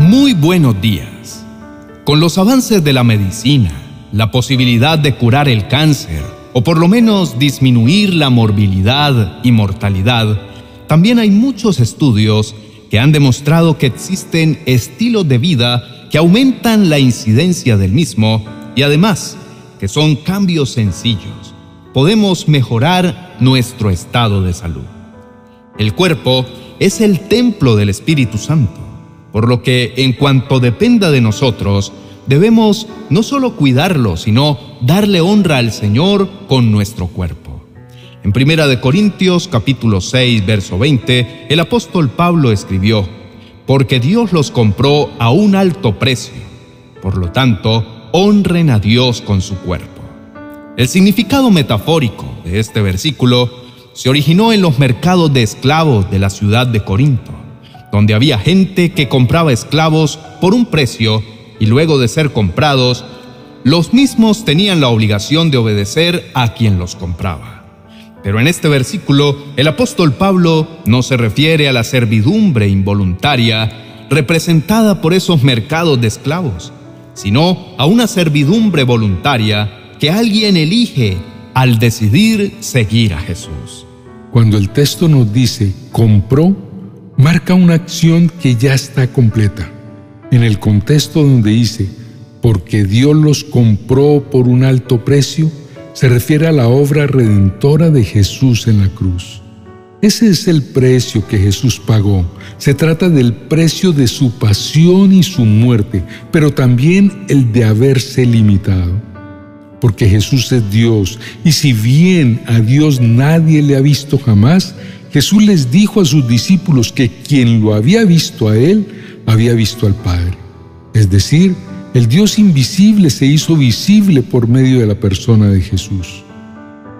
Muy buenos días. Con los avances de la medicina, la posibilidad de curar el cáncer, o por lo menos disminuir la morbilidad y mortalidad, también hay muchos estudios que han demostrado que existen estilos de vida que aumentan la incidencia del mismo y además que son cambios sencillos. Podemos mejorar nuestro estado de salud. El cuerpo es el templo del Espíritu Santo por lo que en cuanto dependa de nosotros, debemos no solo cuidarlo, sino darle honra al Señor con nuestro cuerpo. En Primera de Corintios capítulo 6, verso 20, el apóstol Pablo escribió, porque Dios los compró a un alto precio. Por lo tanto, honren a Dios con su cuerpo. El significado metafórico de este versículo se originó en los mercados de esclavos de la ciudad de Corinto donde había gente que compraba esclavos por un precio y luego de ser comprados, los mismos tenían la obligación de obedecer a quien los compraba. Pero en este versículo, el apóstol Pablo no se refiere a la servidumbre involuntaria representada por esos mercados de esclavos, sino a una servidumbre voluntaria que alguien elige al decidir seguir a Jesús. Cuando el texto nos dice compró, marca una acción que ya está completa. En el contexto donde dice, porque Dios los compró por un alto precio, se refiere a la obra redentora de Jesús en la cruz. Ese es el precio que Jesús pagó. Se trata del precio de su pasión y su muerte, pero también el de haberse limitado. Porque Jesús es Dios, y si bien a Dios nadie le ha visto jamás, Jesús les dijo a sus discípulos que quien lo había visto a Él, había visto al Padre. Es decir, el Dios invisible se hizo visible por medio de la persona de Jesús.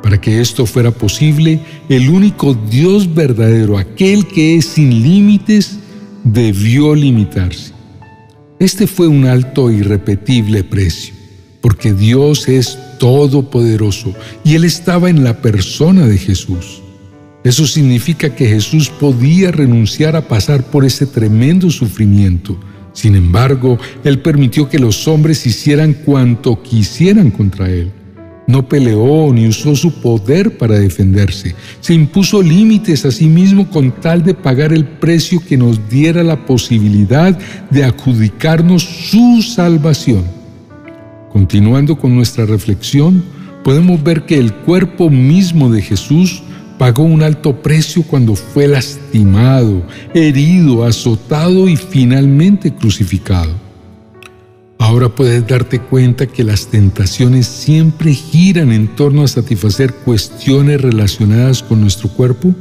Para que esto fuera posible, el único Dios verdadero, aquel que es sin límites, debió limitarse. Este fue un alto e irrepetible precio, porque Dios es todopoderoso y Él estaba en la persona de Jesús. Eso significa que Jesús podía renunciar a pasar por ese tremendo sufrimiento. Sin embargo, Él permitió que los hombres hicieran cuanto quisieran contra Él. No peleó ni usó su poder para defenderse. Se impuso límites a sí mismo con tal de pagar el precio que nos diera la posibilidad de adjudicarnos su salvación. Continuando con nuestra reflexión, podemos ver que el cuerpo mismo de Jesús pagó un alto precio cuando fue lastimado, herido, azotado y finalmente crucificado. Ahora puedes darte cuenta que las tentaciones siempre giran en torno a satisfacer cuestiones relacionadas con nuestro cuerpo.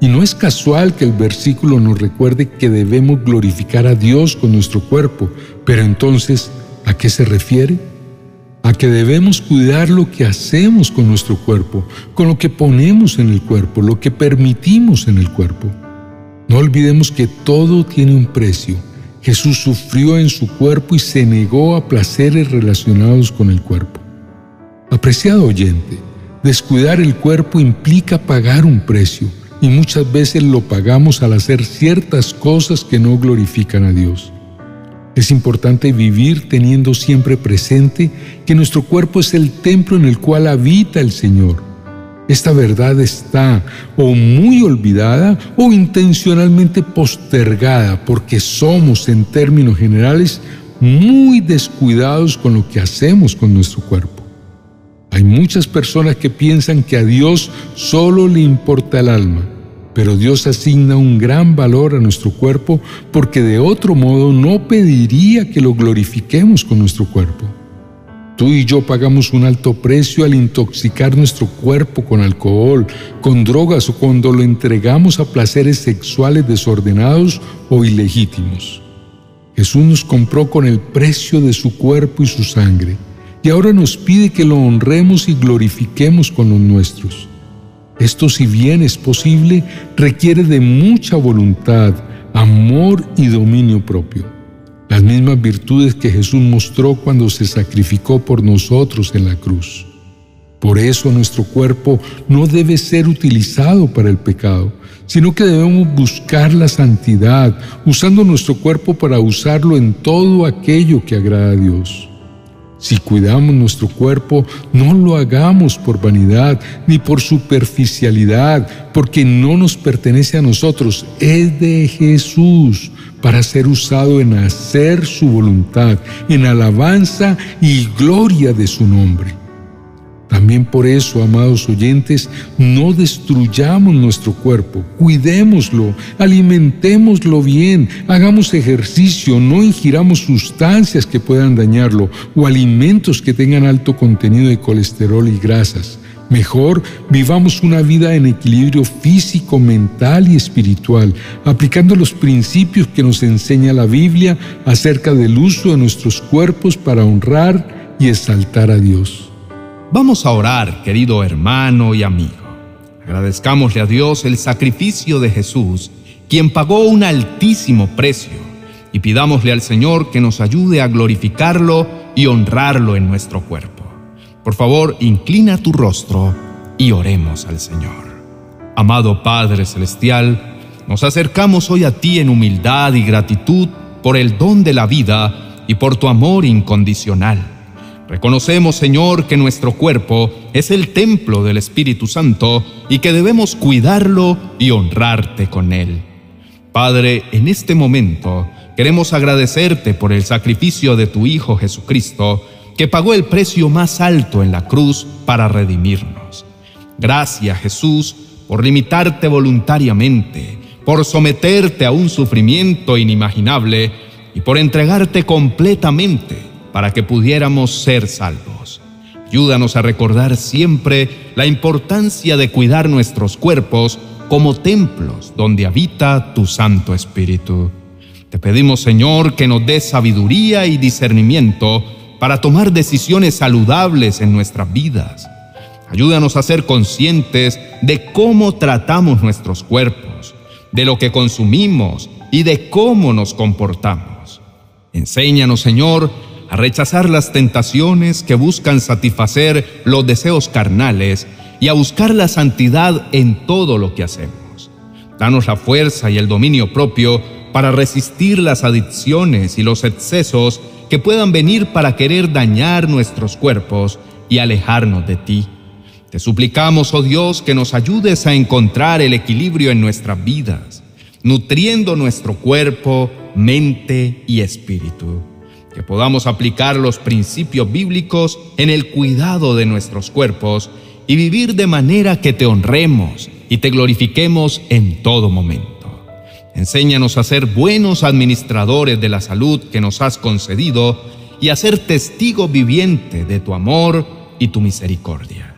Y no es casual que el versículo nos recuerde que debemos glorificar a Dios con nuestro cuerpo, pero entonces, ¿a qué se refiere? A que debemos cuidar lo que hacemos con nuestro cuerpo, con lo que ponemos en el cuerpo, lo que permitimos en el cuerpo. No olvidemos que todo tiene un precio. Jesús sufrió en su cuerpo y se negó a placeres relacionados con el cuerpo. Apreciado oyente, descuidar el cuerpo implica pagar un precio y muchas veces lo pagamos al hacer ciertas cosas que no glorifican a Dios. Es importante vivir teniendo siempre presente que nuestro cuerpo es el templo en el cual habita el Señor. Esta verdad está o muy olvidada o intencionalmente postergada porque somos en términos generales muy descuidados con lo que hacemos con nuestro cuerpo. Hay muchas personas que piensan que a Dios solo le importa el alma pero Dios asigna un gran valor a nuestro cuerpo porque de otro modo no pediría que lo glorifiquemos con nuestro cuerpo. Tú y yo pagamos un alto precio al intoxicar nuestro cuerpo con alcohol, con drogas o cuando lo entregamos a placeres sexuales desordenados o ilegítimos. Jesús nos compró con el precio de su cuerpo y su sangre, y ahora nos pide que lo honremos y glorifiquemos con los nuestros. Esto si bien es posible, requiere de mucha voluntad, amor y dominio propio. Las mismas virtudes que Jesús mostró cuando se sacrificó por nosotros en la cruz. Por eso nuestro cuerpo no debe ser utilizado para el pecado, sino que debemos buscar la santidad, usando nuestro cuerpo para usarlo en todo aquello que agrada a Dios. Si cuidamos nuestro cuerpo, no lo hagamos por vanidad ni por superficialidad, porque no nos pertenece a nosotros, es de Jesús para ser usado en hacer su voluntad, en alabanza y gloria de su nombre. También por eso, amados oyentes, no destruyamos nuestro cuerpo, cuidémoslo, alimentémoslo bien, hagamos ejercicio, no ingiramos sustancias que puedan dañarlo o alimentos que tengan alto contenido de colesterol y grasas. Mejor vivamos una vida en equilibrio físico, mental y espiritual, aplicando los principios que nos enseña la Biblia acerca del uso de nuestros cuerpos para honrar y exaltar a Dios. Vamos a orar, querido hermano y amigo. Agradezcámosle a Dios el sacrificio de Jesús, quien pagó un altísimo precio, y pidámosle al Señor que nos ayude a glorificarlo y honrarlo en nuestro cuerpo. Por favor, inclina tu rostro y oremos al Señor. Amado Padre Celestial, nos acercamos hoy a ti en humildad y gratitud por el don de la vida y por tu amor incondicional. Reconocemos, Señor, que nuestro cuerpo es el templo del Espíritu Santo y que debemos cuidarlo y honrarte con él. Padre, en este momento queremos agradecerte por el sacrificio de tu Hijo Jesucristo, que pagó el precio más alto en la cruz para redimirnos. Gracias, Jesús, por limitarte voluntariamente, por someterte a un sufrimiento inimaginable y por entregarte completamente para que pudiéramos ser salvos. Ayúdanos a recordar siempre la importancia de cuidar nuestros cuerpos como templos donde habita tu Santo Espíritu. Te pedimos, Señor, que nos dé sabiduría y discernimiento para tomar decisiones saludables en nuestras vidas. Ayúdanos a ser conscientes de cómo tratamos nuestros cuerpos, de lo que consumimos y de cómo nos comportamos. Enséñanos, Señor, a rechazar las tentaciones que buscan satisfacer los deseos carnales y a buscar la santidad en todo lo que hacemos. Danos la fuerza y el dominio propio para resistir las adicciones y los excesos que puedan venir para querer dañar nuestros cuerpos y alejarnos de ti. Te suplicamos, oh Dios, que nos ayudes a encontrar el equilibrio en nuestras vidas, nutriendo nuestro cuerpo, mente y espíritu que podamos aplicar los principios bíblicos en el cuidado de nuestros cuerpos y vivir de manera que te honremos y te glorifiquemos en todo momento. Enséñanos a ser buenos administradores de la salud que nos has concedido y a ser testigo viviente de tu amor y tu misericordia.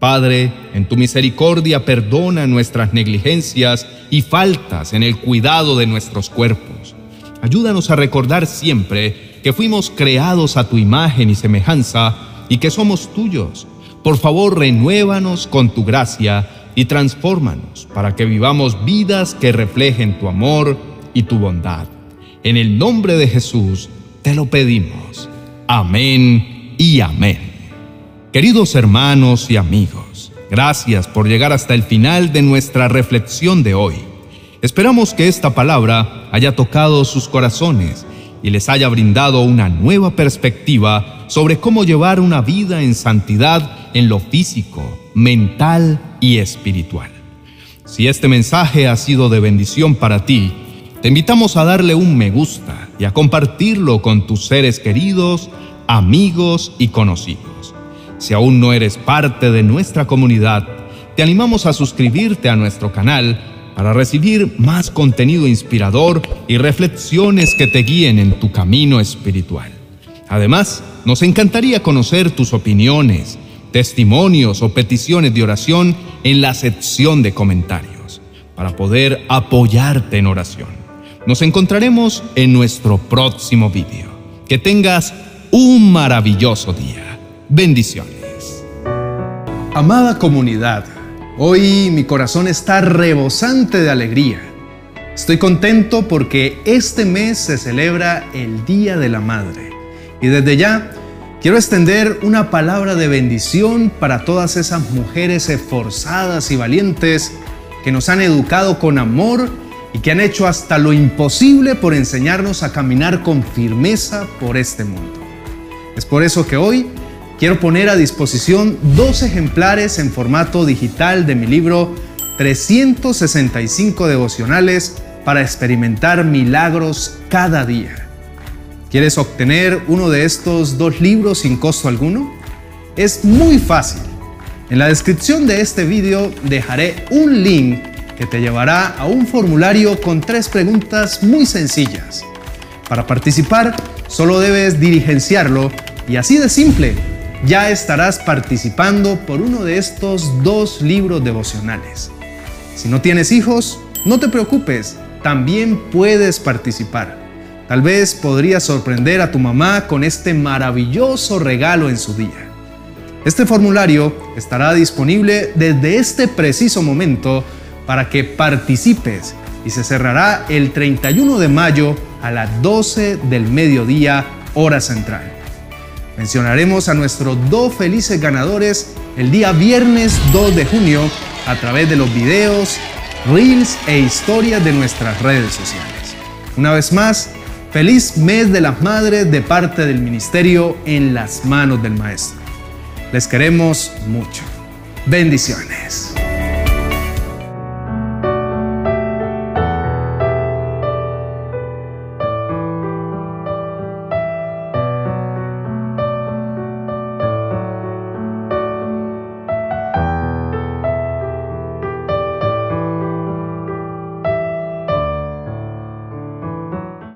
Padre, en tu misericordia perdona nuestras negligencias y faltas en el cuidado de nuestros cuerpos. Ayúdanos a recordar siempre que fuimos creados a tu imagen y semejanza y que somos tuyos. Por favor, renuévanos con tu gracia y transfórmanos para que vivamos vidas que reflejen tu amor y tu bondad. En el nombre de Jesús te lo pedimos. Amén y amén. Queridos hermanos y amigos, gracias por llegar hasta el final de nuestra reflexión de hoy. Esperamos que esta palabra haya tocado sus corazones y les haya brindado una nueva perspectiva sobre cómo llevar una vida en santidad en lo físico, mental y espiritual. Si este mensaje ha sido de bendición para ti, te invitamos a darle un me gusta y a compartirlo con tus seres queridos, amigos y conocidos. Si aún no eres parte de nuestra comunidad, te animamos a suscribirte a nuestro canal para recibir más contenido inspirador y reflexiones que te guíen en tu camino espiritual. Además, nos encantaría conocer tus opiniones, testimonios o peticiones de oración en la sección de comentarios para poder apoyarte en oración. Nos encontraremos en nuestro próximo vídeo. Que tengas un maravilloso día. Bendiciones. Amada comunidad, Hoy mi corazón está rebosante de alegría. Estoy contento porque este mes se celebra el Día de la Madre y desde ya Quiero extender una palabra de bendición para todas esas mujeres esforzadas y valientes que nos han educado con amor y que han hecho hasta lo imposible por enseñarnos a caminar con firmeza por este mundo. Es por eso que hoy quiero poner a disposición dos ejemplares en formato digital de mi libro 365 devocionales para experimentar milagros cada día. ¿Quieres obtener uno de estos dos libros sin costo alguno? Es muy fácil. En la descripción de este video dejaré un link que te llevará a un formulario con tres preguntas muy sencillas. Para participar, solo debes diligenciarlo y así de simple, ya estarás participando por uno de estos dos libros devocionales. Si no tienes hijos, no te preocupes, también puedes participar. Tal vez podrías sorprender a tu mamá con este maravilloso regalo en su día. Este formulario estará disponible desde este preciso momento para que participes y se cerrará el 31 de mayo a las 12 del mediodía hora central. Mencionaremos a nuestros dos felices ganadores el día viernes 2 de junio a través de los videos, reels e historias de nuestras redes sociales. Una vez más, feliz mes de las madres de parte del ministerio en las manos del Maestro. Les queremos mucho. Bendiciones.